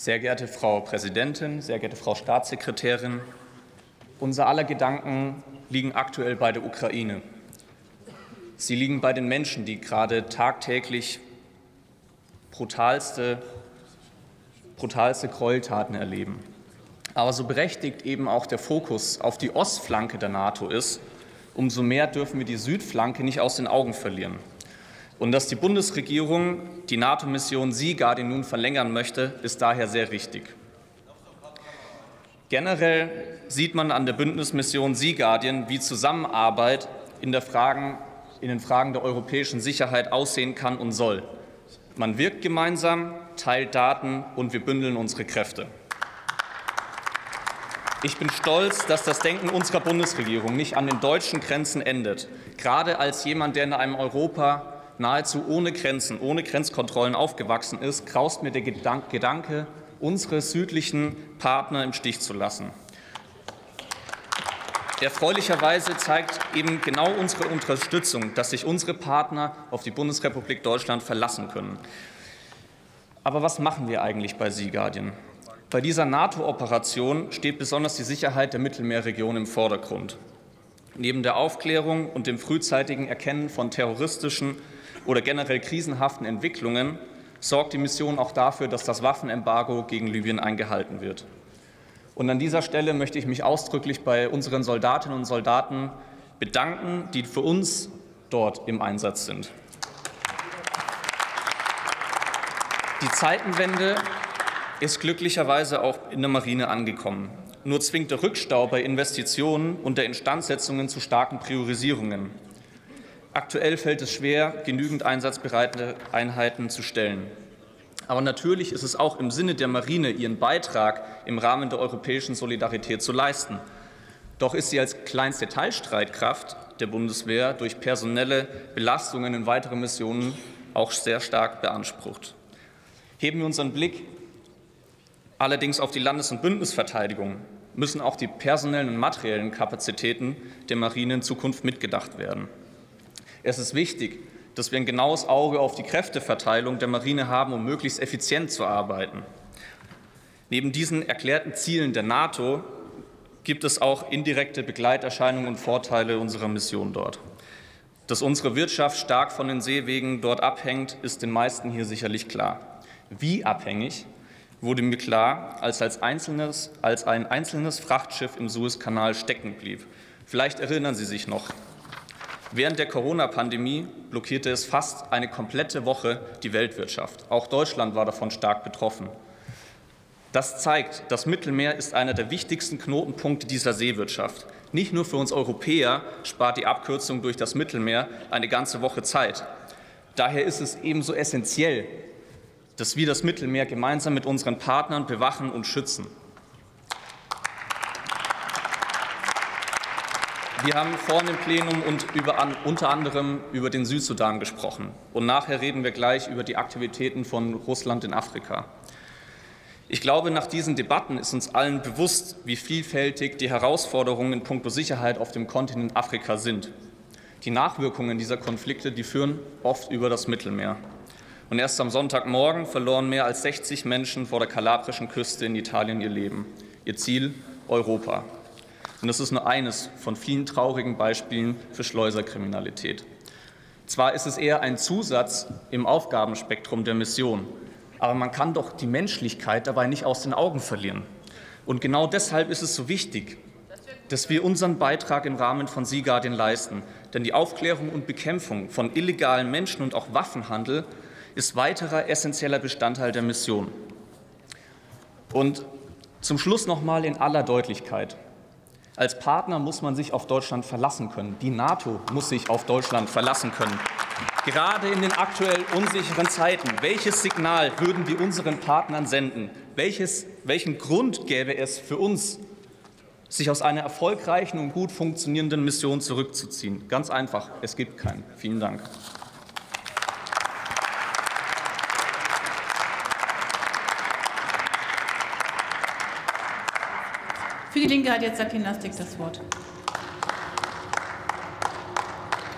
Sehr geehrte Frau Präsidentin, sehr geehrte Frau Staatssekretärin, unser aller Gedanken liegen aktuell bei der Ukraine. Sie liegen bei den Menschen, die gerade tagtäglich brutalste, brutalste Gräueltaten erleben. Aber so berechtigt eben auch der Fokus auf die Ostflanke der NATO ist, umso mehr dürfen wir die Südflanke nicht aus den Augen verlieren. Und dass die Bundesregierung die NATO-Mission Sea Guardian nun verlängern möchte, ist daher sehr richtig. Generell sieht man an der Bündnismission Sea Guardian, wie Zusammenarbeit in, Fragen, in den Fragen der europäischen Sicherheit aussehen kann und soll. Man wirkt gemeinsam, teilt Daten und wir bündeln unsere Kräfte. Ich bin stolz, dass das Denken unserer Bundesregierung nicht an den deutschen Grenzen endet. Gerade als jemand, der in einem Europa nahezu ohne Grenzen, ohne Grenzkontrollen aufgewachsen ist, graust mir der Gedanke, unsere südlichen Partner im Stich zu lassen. Erfreulicherweise zeigt eben genau unsere Unterstützung, dass sich unsere Partner auf die Bundesrepublik Deutschland verlassen können. Aber was machen wir eigentlich bei Sea Guardian? Bei dieser NATO-Operation steht besonders die Sicherheit der Mittelmeerregion im Vordergrund. Neben der Aufklärung und dem frühzeitigen Erkennen von terroristischen oder generell krisenhaften Entwicklungen sorgt die Mission auch dafür, dass das Waffenembargo gegen Libyen eingehalten wird. Und an dieser Stelle möchte ich mich ausdrücklich bei unseren Soldatinnen und Soldaten bedanken, die für uns dort im Einsatz sind. Die Zeitenwende ist glücklicherweise auch in der Marine angekommen. Nur zwingt der Rückstau bei Investitionen und der Instandsetzungen zu starken Priorisierungen. Aktuell fällt es schwer, genügend einsatzbereite Einheiten zu stellen. Aber natürlich ist es auch im Sinne der Marine, ihren Beitrag im Rahmen der europäischen Solidarität zu leisten. Doch ist sie als kleinste Teilstreitkraft der Bundeswehr durch personelle Belastungen in weitere Missionen auch sehr stark beansprucht. Heben wir unseren Blick allerdings auf die Landes- und Bündnisverteidigung müssen auch die personellen und materiellen Kapazitäten der Marine in Zukunft mitgedacht werden. Es ist wichtig, dass wir ein genaues Auge auf die Kräfteverteilung der Marine haben, um möglichst effizient zu arbeiten. Neben diesen erklärten Zielen der NATO gibt es auch indirekte Begleiterscheinungen und Vorteile unserer Mission dort. Dass unsere Wirtschaft stark von den Seewegen dort abhängt, ist den meisten hier sicherlich klar. Wie abhängig wurde mir klar, als, als, einzelnes, als ein einzelnes Frachtschiff im Suezkanal stecken blieb. Vielleicht erinnern Sie sich noch. Während der Corona-Pandemie blockierte es fast eine komplette Woche die Weltwirtschaft. Auch Deutschland war davon stark betroffen. Das zeigt, das Mittelmeer ist einer der wichtigsten Knotenpunkte dieser Seewirtschaft. Nicht nur für uns Europäer spart die Abkürzung durch das Mittelmeer eine ganze Woche Zeit. Daher ist es ebenso essentiell, dass wir das Mittelmeer gemeinsam mit unseren Partnern bewachen und schützen. Wir haben vorhin im Plenum und über, unter anderem über den Südsudan gesprochen. Und nachher reden wir gleich über die Aktivitäten von Russland in Afrika. Ich glaube, nach diesen Debatten ist uns allen bewusst, wie vielfältig die Herausforderungen in puncto Sicherheit auf dem Kontinent Afrika sind. Die Nachwirkungen dieser Konflikte die führen oft über das Mittelmeer. Und erst am Sonntagmorgen verloren mehr als 60 Menschen vor der kalabrischen Küste in Italien ihr Leben. Ihr Ziel Europa. Und das ist nur eines von vielen traurigen Beispielen für Schleuserkriminalität. Zwar ist es eher ein Zusatz im Aufgabenspektrum der Mission, aber man kann doch die Menschlichkeit dabei nicht aus den Augen verlieren. Und genau deshalb ist es so wichtig, dass wir unseren Beitrag im Rahmen von Sea Guardian leisten. Denn die Aufklärung und Bekämpfung von illegalen Menschen- und auch Waffenhandel ist weiterer essentieller Bestandteil der Mission. Und zum Schluss noch mal in aller Deutlichkeit. Als Partner muss man sich auf Deutschland verlassen können. Die NATO muss sich auf Deutschland verlassen können. Gerade in den aktuell unsicheren Zeiten, welches Signal würden wir unseren Partnern senden? Welches, welchen Grund gäbe es für uns, sich aus einer erfolgreichen und gut funktionierenden Mission zurückzuziehen? Ganz einfach, es gibt keinen. Vielen Dank. Für die Linke hat jetzt Sakin Lastik das Wort.